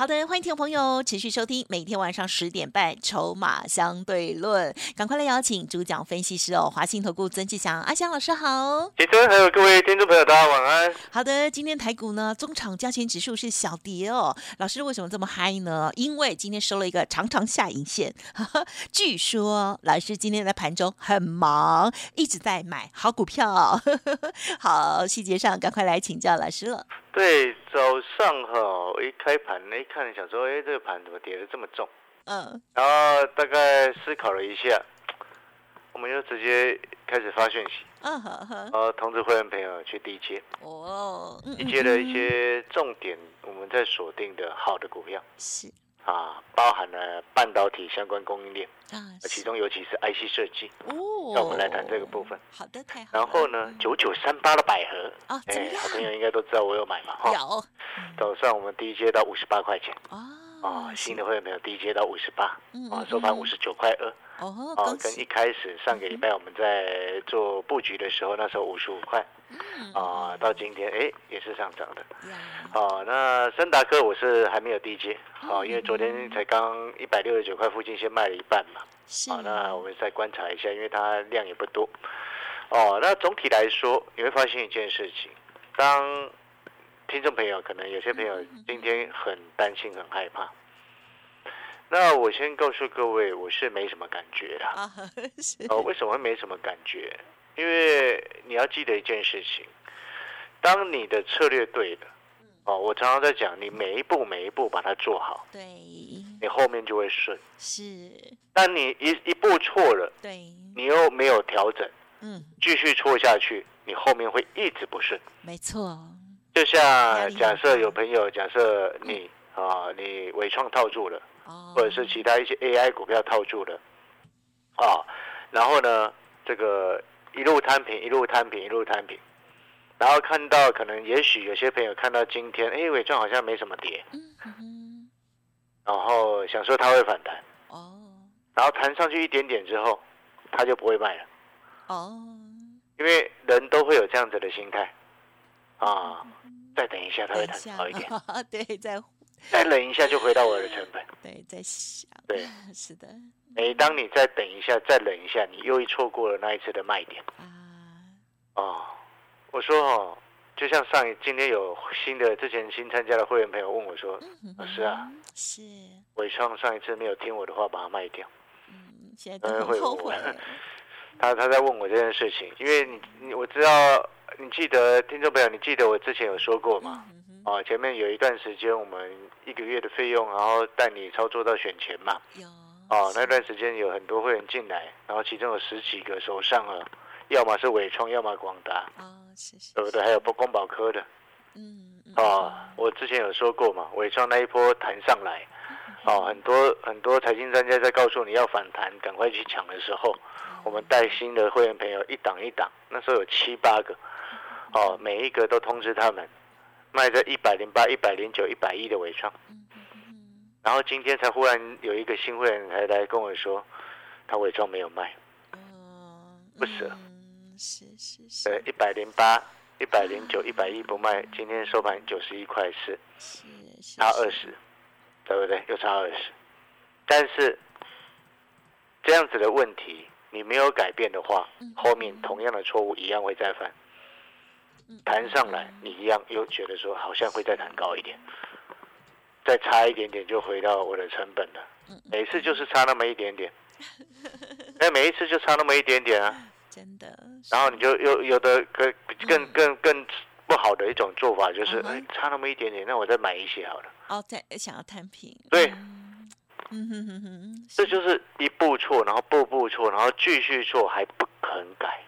好的，欢迎听众朋友持续收听每天晚上十点半《筹码相对论》，赶快来邀请主讲分析师哦，华信投顾曾志祥阿祥老师好。其实还有各位听众朋友，大家晚安。好的，今天台股呢，中场加权指数是小跌哦。老师为什么这么嗨呢？因为今天收了一个长长下影线。据说老师今天在盘中很忙，一直在买好股票。好，细节上赶快来请教老师了。对，早上哈，一开盘一看，想说，哎，这个盘怎么跌得这么重？嗯，然后大概思考了一下，我们就直接开始发讯息，嗯哼哼，然后通知会员朋友去低接，哦，低接的一些重点，我们在锁定的好的股票。是。啊，包含了半导体相关供应链啊，其中尤其是 IC 设计哦。那我们来谈这个部分。好的，太好。然后呢，九九三八的百合啊，哎，好朋友应该都知道我有买嘛哈。有。早上我们低阶到五十八块钱啊。啊，新的会员没有低阶到五十八，啊，收盘五十九块二。哦，啊，跟一开始上个礼拜我们在做布局的时候，那时候五十五块，啊，到今天哎也是上涨的。哦，那森达克我是还没有低接，好，因为昨天才刚一百六十九块附近先卖了一半嘛。好，那我们再观察一下，因为它量也不多。哦，那总体来说你会发现一件事情，当听众朋友可能有些朋友今天很担心、很害怕。那我先告诉各位，我是没什么感觉的。哦，为什么会没什么感觉？因为你要记得一件事情，当你的策略对了，哦，我常常在讲，你每一步每一步把它做好，对，你后面就会顺。是，但你一一步错了，对，你又没有调整，嗯，继续错下去，你后面会一直不顺。没错，就像假设有朋友，假设你啊，你伪创套住了。或者是其他一些 AI 股票套住的，啊，然后呢，这个一路摊平，一路摊平，一路摊平，然后看到可能也许有些朋友看到今天，哎，伟创好像没什么跌，然后想说它会反弹，哦，然后弹上去一点点之后，它就不会卖了，哦，因为人都会有这样子的心态，啊，再等一下它会弹好一点，对，再。再忍一下就回到我的成本。对，在想。对，是的。每当你再等一下，再忍一下，你又一错过了那一次的卖点。啊。哦，我说哦，就像上一今天有新的之前新参加的会员朋友问我说：“老师啊，是伟创上一次没有听我的话把它卖掉。”嗯，现在都很后悔。他他在问我这件事情，因为你你我知道，你记得听众朋友，你记得我之前有说过吗？哦，前面有一段时间，我们一个月的费用，然后带你操作到选钱嘛。有。哦，那段时间有很多会员进来，然后其中有十几个手上啊，要么是伟创，要么广达。哦，谢谢。对不对？还有不光宝科的。嗯。哦，我之前有说过嘛，伟创那一波弹上来，哦，很多很多财经专家在告诉你要反弹，赶快去抢的时候，我们带新的会员朋友一档一档，那时候有七八个，哦，每一个都通知他们。卖在一百零八、一百零九、一百一的尾创，然后今天才忽然有一个新会员才来跟我说，他尾创没有卖，不舍，是是是，对，一百零八、一百零九、一百一不卖，今天收盘九十一块四，差二十，对不对？又差二十，但是这样子的问题你没有改变的话，后面同样的错误一样会再犯。弹上来，你一样又觉得说好像会再弹高一点，再差一点点就回到我的成本了。每次就是差那么一点点，那，每一次就差那么一点点啊，真的。然后你就又有的更更更更不好的一种做法就是，哎，差那么一点点，那我再买一些好了。哦，再想要摊平。对，嗯哼哼哼，这就是一步错，然后步步错，然后继续错还不肯改。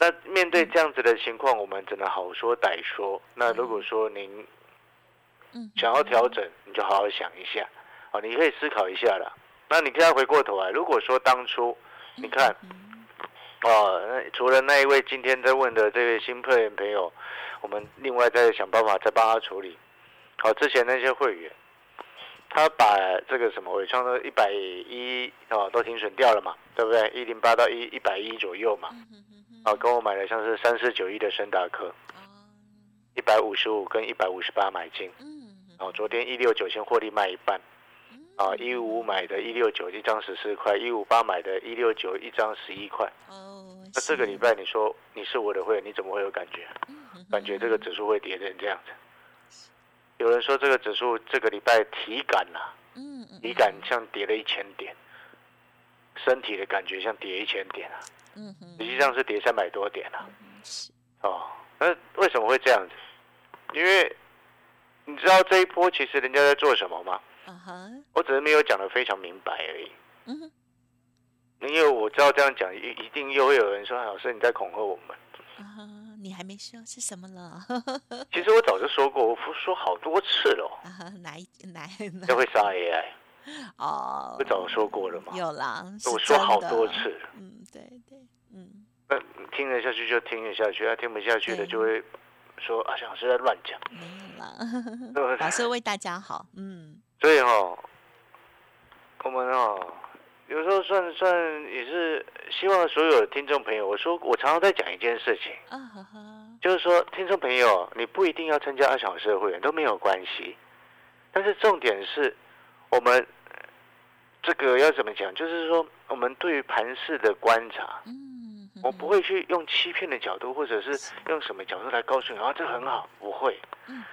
那面对这样子的情况，我们只能好说歹说。那如果说您想要调整，你就好好想一下，哦，你可以思考一下了。那你现在回过头来，如果说当初你看哦，那除了那一位今天在问的这位新会员朋友，我们另外再想办法再帮他处理。好，之前那些会员，他把这个什么伟创的一百一哦都停损掉了嘛，对不对？一零八到一一百一左右嘛，啊，跟我买的像是三四九一的深达科，一百五十五跟一百五十八买进，哦，昨天一六九先获利卖一半。啊，一五买的，一六九一张十四块，一五八买的，一六九一张十一块。哦，那这个礼拜你说你是我的会员，你怎么会有感觉？感觉这个指数会跌成这样子？有人说这个指数这个礼拜体感呐，嗯体感像跌了一千点，身体的感觉像跌一千点啊，嗯实际上是跌三百多点啊。哦，那为什么会这样子？因为你知道这一波其实人家在做什么吗？我只是没有讲的非常明白而已。嗯，因为我知道这样讲一一定又会有人说：“老师你在恐吓我们。”啊，你还没说是什么了？其实我早就说过，我说好多次了。啊，哪一哪？都会杀 AI。哦，不早说过了吗。有啦，我说好多次。嗯，对对，嗯。那听得下去就听得下去，啊，听不下去的就会说：“啊，老师在乱讲。”没有啦，老师为大家好。嗯。所以哈，我们哦，有时候算算也是希望所有的听众朋友，我说我常常在讲一件事情，就是说听众朋友，你不一定要参加二小时的会员都没有关系，但是重点是我们这个要怎么讲？就是说我们对于盘市的观察，嗯，我不会去用欺骗的角度，或者是用什么角度来告诉你啊，这很好，不会，嗯，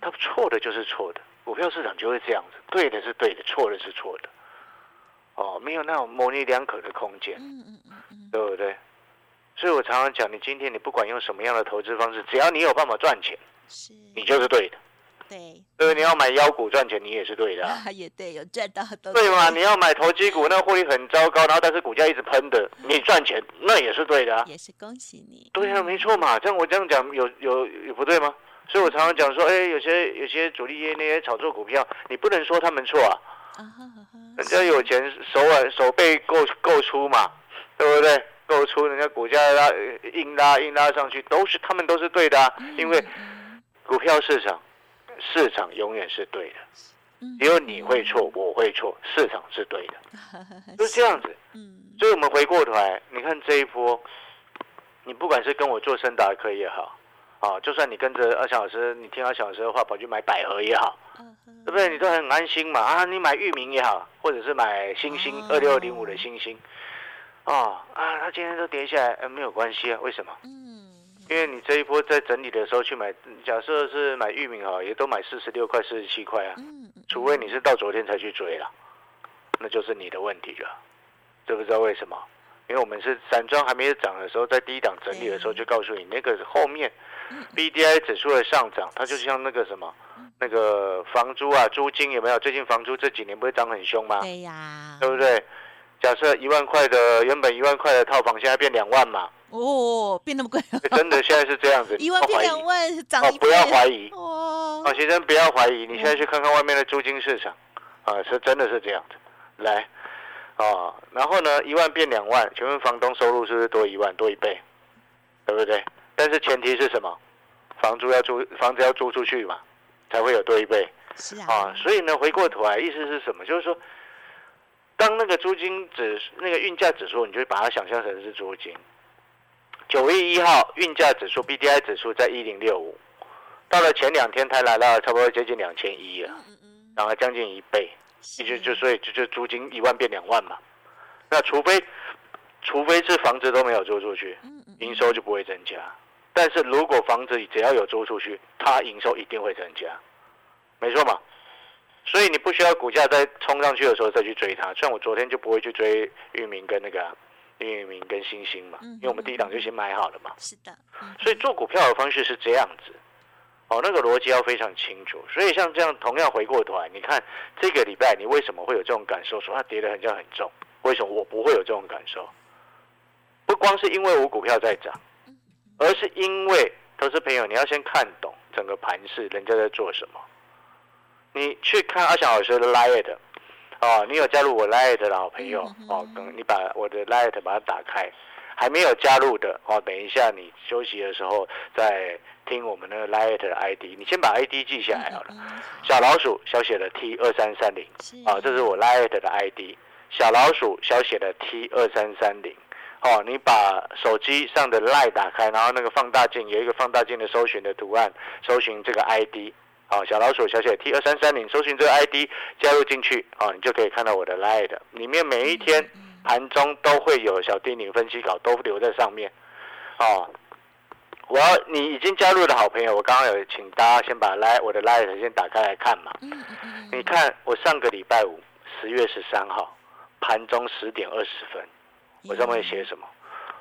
他错的就是错的。股票市场就会这样子，对的是对的，错的是错的，哦，没有那种模棱两可的空间，嗯嗯嗯。对不对？所以我常常讲，你今天你不管用什么样的投资方式，只要你有办法赚钱，是，你就是对的，对，对，你要买妖股赚钱，你也是对的，也对，有赚到，对嘛？你要买投机股，那获利很糟糕，然后但是股价一直喷的，你赚钱那也是对的，也是恭喜你，对啊，没错嘛，这样我这样讲有有有不对吗？所以我常常讲说，哎，有些有些主力业那些炒作股票，你不能说他们错啊，人家有钱手腕手背够够粗嘛，对不对？够粗，人家股价拉硬拉硬拉上去，都是他们都是对的啊，因为股票市场市场永远是对的，只有你会错，我会错，市场是对的，就是这样子。所以我们回过头来，你看这一波，你不管是跟我做深达科也好。啊，就算你跟着二小老师，你听二小老师的话，跑去买百合也好，对不对？你都很安心嘛。啊，你买域名也好，或者是买星星二六零五的星星，啊啊，它今天都跌下来，呃，没有关系啊。为什么？嗯，因为你这一波在整理的时候去买，假设是买玉米哈，也都买四十六块、四十七块啊。嗯，除非你是到昨天才去追了，那就是你的问题了。知不知道为什么？因为我们是散装还没有涨的时候，在第一档整理的时候就告诉你，那个后面。B D I 指数的上涨，它就像那个什么，那个房租啊，租金有没有？最近房租这几年不会涨很凶吗？对呀，对不对？假设一万块的原本一万块的套房，现在变两万嘛？哦，变那么贵？真的现在是这样子，一万变两万，涨哦，不要怀疑哦，啊，先生不要怀疑，你现在去看看外面的租金市场，啊，是真的是这样子。来，啊，然后呢，一万变两万，请问房东收入是不是多一万多一倍？对不对？但是前提是什么？房租要租，房子要租出去嘛，才会有多一倍。是啊。啊，所以呢，回过头来，意思是什么？就是说，当那个租金指那个运价指数，你就把它想象成是租金。九月一号运价指数 B D I 指数在一零六五，到了前两天它来了差不多接近两千一了，然后将近一倍，也就就所以就就租金一万变两万嘛。那除非除非是房子都没有租出去，营收就不会增加。但是如果房子只要有租出去，它营收一定会增加，没错嘛。所以你不需要股价在冲上去的时候再去追它。像我昨天就不会去追域名跟那个域名跟星星嘛，因为我们第一档就先买好了嘛。是的。所以做股票的方式是这样子，哦，那个逻辑要非常清楚。所以像这样同样回过头来，你看这个礼拜你为什么会有这种感受？说它跌得很像很重，为什么我不会有这种感受？不光是因为我股票在涨。而是因为投资朋友，你要先看懂整个盘势，人家在做什么。你去看阿翔老师的哦，你有加入我 Lite 的老朋友哦，等你把我的 Lite 把它打开，还没有加入的哦，等一下你休息的时候再听我们那个 Light 的 ID，你先把 ID 记下来好了。小老鼠小写的 T 二三三零啊，这是我 Light 的 ID。小老鼠小写的 T 二三三零，哦，你把手机上的 Light 打开，然后那个放大镜有一个放大镜的搜寻的图案，搜寻这个 ID。好，小老鼠小写 T 二三三零，搜寻这个 ID 加入进去，啊，你就可以看到我的 Light 里面每一天盘中都会有小丁宁分析稿都留在上面。哦，我要你已经加入的好朋友，我刚刚有请大家先把 Light 我的 Light 先打开来看嘛。你看我上个礼拜五十月十三号盘中十点二十分，我上面写什么？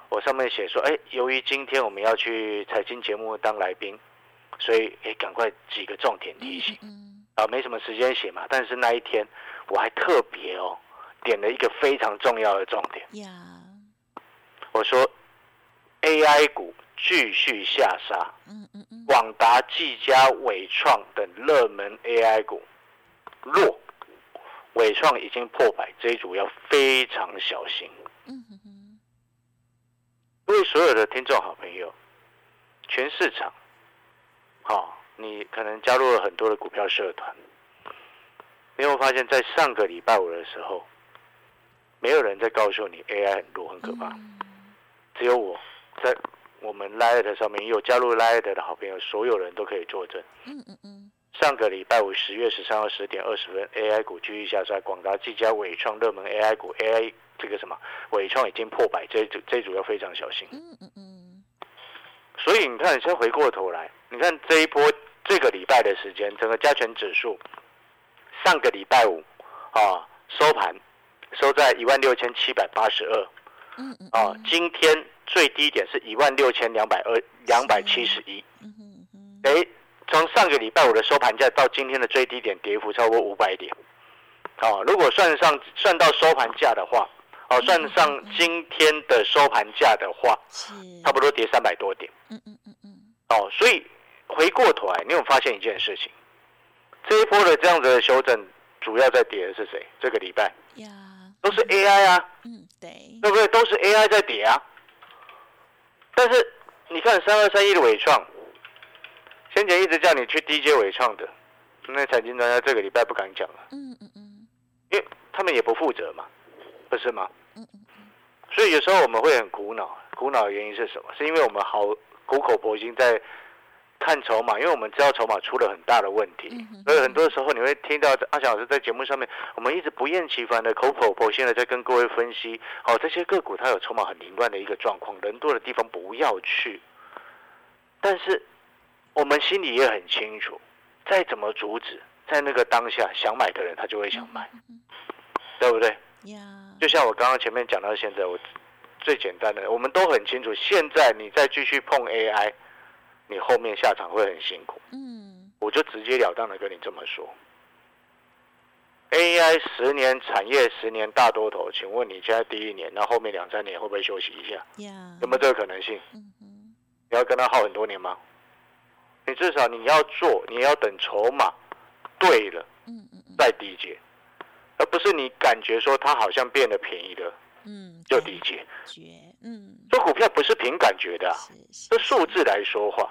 我上面写说，哎，由于今天我们要去财经节目当来宾。所以，哎，赶快几个重点提醒，啊，没什么时间写嘛。但是那一天，我还特别哦，点了一个非常重要的重点。我说，AI 股继续下杀，嗯嗯嗯，广达、技嘉、伟创等热门 AI 股弱，伟创已经破百，这一组要非常小心。嗯嗯嗯，各位所有的听众好朋友，全市场。好，你可能加入了很多的股票社团，你有发现，在上个礼拜五的时候，没有人在告诉你 AI 很弱很可怕，只有我在我们 Light 上面有加入 Light 的好朋友，所有人都可以作证。嗯嗯嗯。上个礼拜五十月十三号十点二十分，AI 股继续下杀，广达、技嘉、伟创热门 AI 股 AI 这个什么伟创已经破百，这组这组要非常小心。嗯嗯嗯。所以你看，先回过头来。你看这一波这个礼拜的时间，整个加权指数上个礼拜五啊收盘收在一万六千七百八十二，嗯嗯，啊，今天最低点是一万六千两百二两百七十一，嗯嗯嗯，哎，从上个礼拜五的收盘价到今天的最低点，跌幅超过五百点，啊，如果算上算到收盘价的话，哦，算上今天的收盘价的话，差不多跌三百多点，嗯嗯嗯嗯，哦，所以。回过头来，你有发现一件事情？这一波的这样子的修正，主要在跌的是谁？这个礼拜呀，都是 AI 啊，嗯，对，对不对？都是 AI 在跌啊。但是你看三二三一的伟创，先前一直叫你去 DJ 伟创的，那财经专家这个礼拜不敢讲了，嗯嗯嗯，因为他们也不负责嘛，不是吗？所以有时候我们会很苦恼，苦恼的原因是什么？是因为我们好苦口婆心在。看筹码，因为我们知道筹码出了很大的问题，所以很多时候你会听到阿翔老师在节目上面，我们一直不厌其烦的口口婆心的在跟各位分析，哦，这些个股它有筹码很凌乱的一个状况，人多的地方不要去。但是我们心里也很清楚，再怎么阻止，在那个当下想买的人他就会想买，对不对？就像我刚刚前面讲到现在，我最简单的，我们都很清楚，现在你再继续碰 AI。你后面下场会很辛苦，嗯，我就直截了当的跟你这么说。AI 十年产业十年大多头，请问你现在第一年，那后面两三年会不会休息一下？有没有这个可能性？嗯你要跟他耗很多年吗？你至少你要做，你要等筹码对了，嗯嗯再低阶，而不是你感觉说它好像变得便宜了，嗯，就理解。嗯，做股票不是凭感觉的，这数字来说话。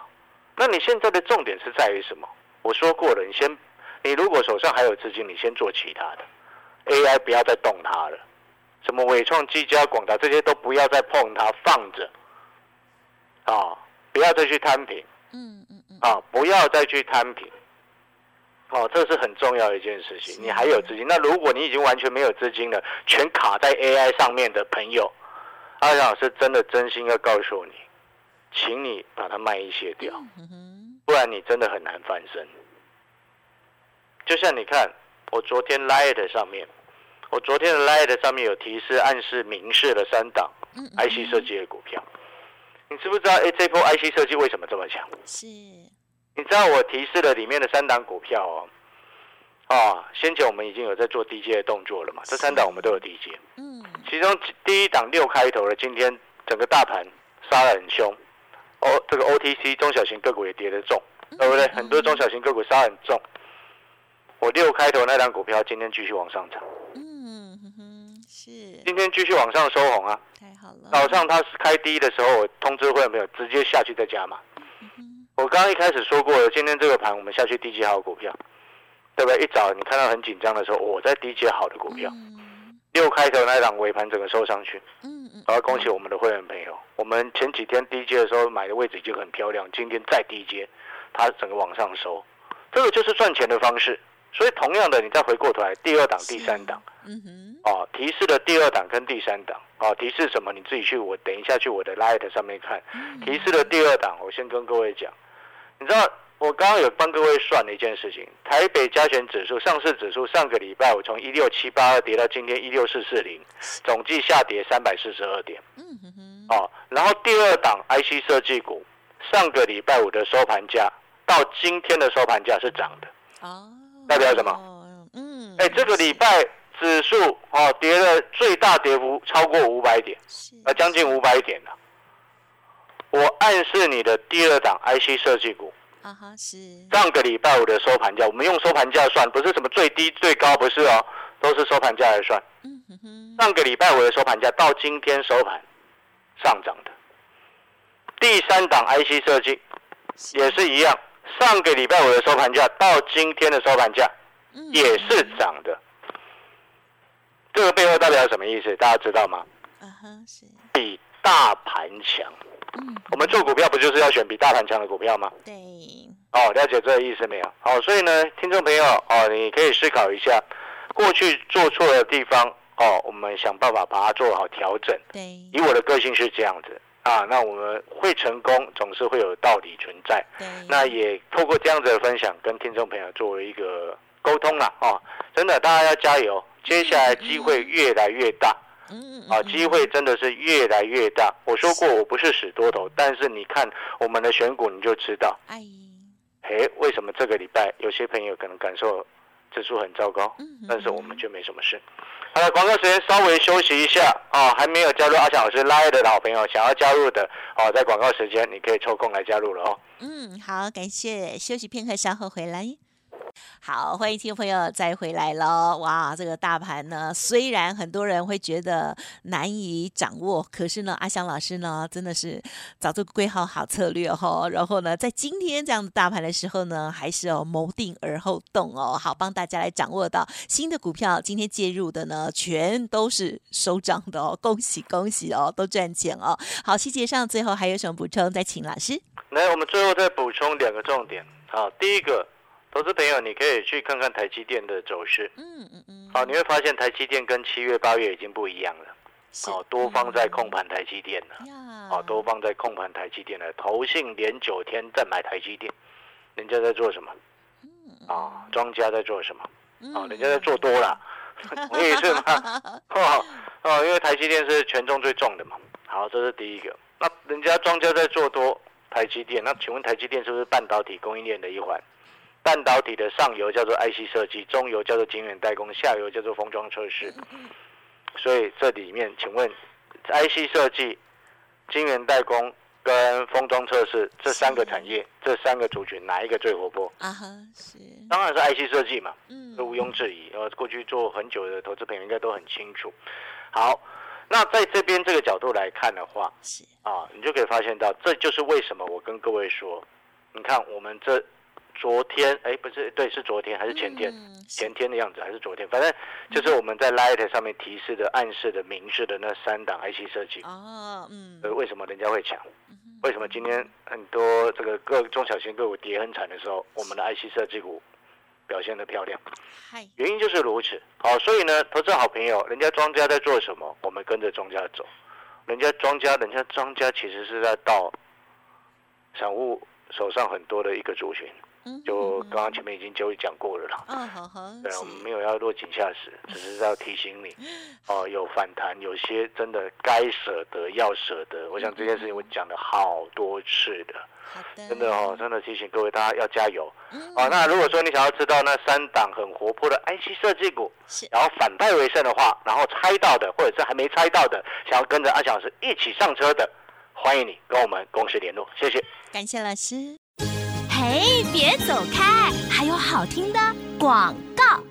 那你现在的重点是在于什么？我说过了，你先，你如果手上还有资金，你先做其他的，AI 不要再动它了，什么伟创、技嘉、广达这些都不要再碰它，放着，啊，不要再去摊平，嗯嗯嗯，啊，不要再去摊平，哦，这是很重要的一件事情。你还有资金，那如果你已经完全没有资金了，全卡在 AI 上面的朋友，阿强老师真的真心要告诉你。请你把它卖一些掉，不然你真的很难翻身。就像你看，我昨天 Light 上面，我昨天的 Light 上面有提示、暗示、明示了三档 IC 设计的股票。你知不知道？哎，这波 IC 设计为什么这么强？是。你知道我提示了里面的三档股票哦？啊，先前我们已经有在做低阶的动作了嘛？这三档我们都有低阶。嗯。其中第一档六开头的，今天整个大盘杀得很凶。，O，这个 OTC 中小型个股也跌得重，对不对？很多中小型个股杀很重。我六开头那张股票今天继续往上涨。嗯哼哼，是今天继续往上收红啊。太好了，早上它开低的时候，我通知会员朋友直接下去再加码。嗯我刚刚一开始说过了，今天这个盘我们下去低阶好股票，对不对？一早你看到很紧张的时候，我在低阶好的股票，嗯六开头那一档尾盘整个收上去，嗯嗯，我要恭喜我们的会员朋友。我们前几天低阶的时候买的位置已经很漂亮，今天再低阶，它整个往上收，这个就是赚钱的方式。所以同样的，你再回过头来，第二档、第三档。嗯哼，哦，提示的第二档跟第三档，哦，提示什么？你自己去，我等一下去我的 Light 上面看。嗯提示的第二档，我先跟各位讲，你知道我刚刚有帮各位算了一件事情，台北加权指数上市指数上个礼拜我从一六七八二跌到今天一六四四零，总计下跌三百四十二点。嗯哼哼，哦，然后第二档 IC 设计股，上个礼拜五的收盘价到今天的收盘价是涨的。哦，代表什么？嗯，哎，这个礼拜指数哦跌了最大跌幅超过五百点，是呃，将近五百点了。我暗示你的第二档 IC 设计股，啊哈是，上个礼拜五的收盘价，我们用收盘价算，不是什么最低最高，不是哦，都是收盘价来算。嗯哼哼，上个礼拜五的收盘价到今天收盘上涨的。第三档 IC 设计也是一样，上个礼拜五的收盘价到今天的收盘价嗯也是涨的。这个背后代表什么意思？大家知道吗？啊哈是，比大盘强。嗯，我们做股票不就是要选比大盘强的股票吗？对，哦，了解这个意思没有？好，所以呢，听众朋友哦，你可以思考一下，过去做错的地方哦，我们想办法把它做好调整。对，以我的个性是这样子啊，那我们会成功，总是会有道理存在。对，那也透过这样子的分享，跟听众朋友作为一个沟通啦，哦，真的大家要加油，接下来机会越来越大嗯啊，机会真的是越来越大。我说过我不是死多头，但是你看我们的选股你就知道，哎，哎，为什么这个礼拜有些朋友可能感受指数很糟糕，嗯但是我们却没什么事。好了，广告时间稍微休息一下啊，还没有加入阿强老师拉的老朋友，想要加入的哦，在广告时间你可以抽空来加入了哦。嗯，好，感谢，休息片刻，稍后回来。好，欢迎听众朋友再回来喽！哇，这个大盘呢，虽然很多人会觉得难以掌握，可是呢，阿香老师呢，真的是早就规划好策略哈、然后呢，在今天这样的大盘的时候呢，还是要谋定而后动哦，好，帮大家来掌握到新的股票，今天介入的呢，全都是收涨的哦，恭喜恭喜哦，都赚钱哦。好，细节上最后还有什么补充？再请老师。来，我们最后再补充两个重点。好，第一个，投资朋友你可以去看看台积电的走势。嗯嗯嗯，好，你会发现台积电跟七月、八月已经不一样了。是哦，多方在控盘台积电了。呀，哦，多方在控盘台积电了。投信连九天在买台积电，人家在做什么？啊，庄家在做什么？哦，人家在做多了，同意是吗？哦哦，因为台积电是权重最重的嘛。好，这是第一个。那人家庄家在做多台积电，那请问台积电是不是半导体供应链的一环？半导体的上游叫做 IC 设计，中游叫做晶圆代工，下游叫做封装测试。所以这里面，请问 IC 设计、晶圆代工跟封装测试这三个产业，这三个族群哪一个最活泼？啊哈，是，当然是 IC 设计嘛。嗯这毋庸置疑。呃，过去做很久的投资朋友应该都很清楚。好，那在这边这个角度来看的话，是，啊，你就可以发现到，这就是为什么我跟各位说，你看我们这昨天，哎，不是，对，是昨天还是前天？前天的样子还是昨天？反正就是我们在 Light 上面提示的、暗示的、明示的那三档 IC 设计。哦，嗯，呃，为什么人家会抢？为什么今天很多这个各中小型个股跌很惨的时候，我们的 IC 设计股表现的漂亮？嗨，原因就是如此。好，所以呢，投资好朋友，人家庄家在做什么，我们跟着庄家走。人家庄家，人家庄家其实是在到散户手上很多的一个族群，嗯就刚刚前面已经就讲过了啦。嗯，好好，对，是我们没有要落井下石，只是要提醒你，哦，有反弹，有些真的该舍得要舍得。我想这件事情我讲了好多次的，真的哦，真的提醒各位大家要加油。嗯，哦，那如果说你想要知道那三档很活泼的 IC 设计股，是，然后反败为胜的话，然后猜到的或者是还没猜到的，想要跟着阿翔老师一起上车的，欢迎你跟我们公司联络，谢谢。感谢老师。哎，别走开，还有好听的广告。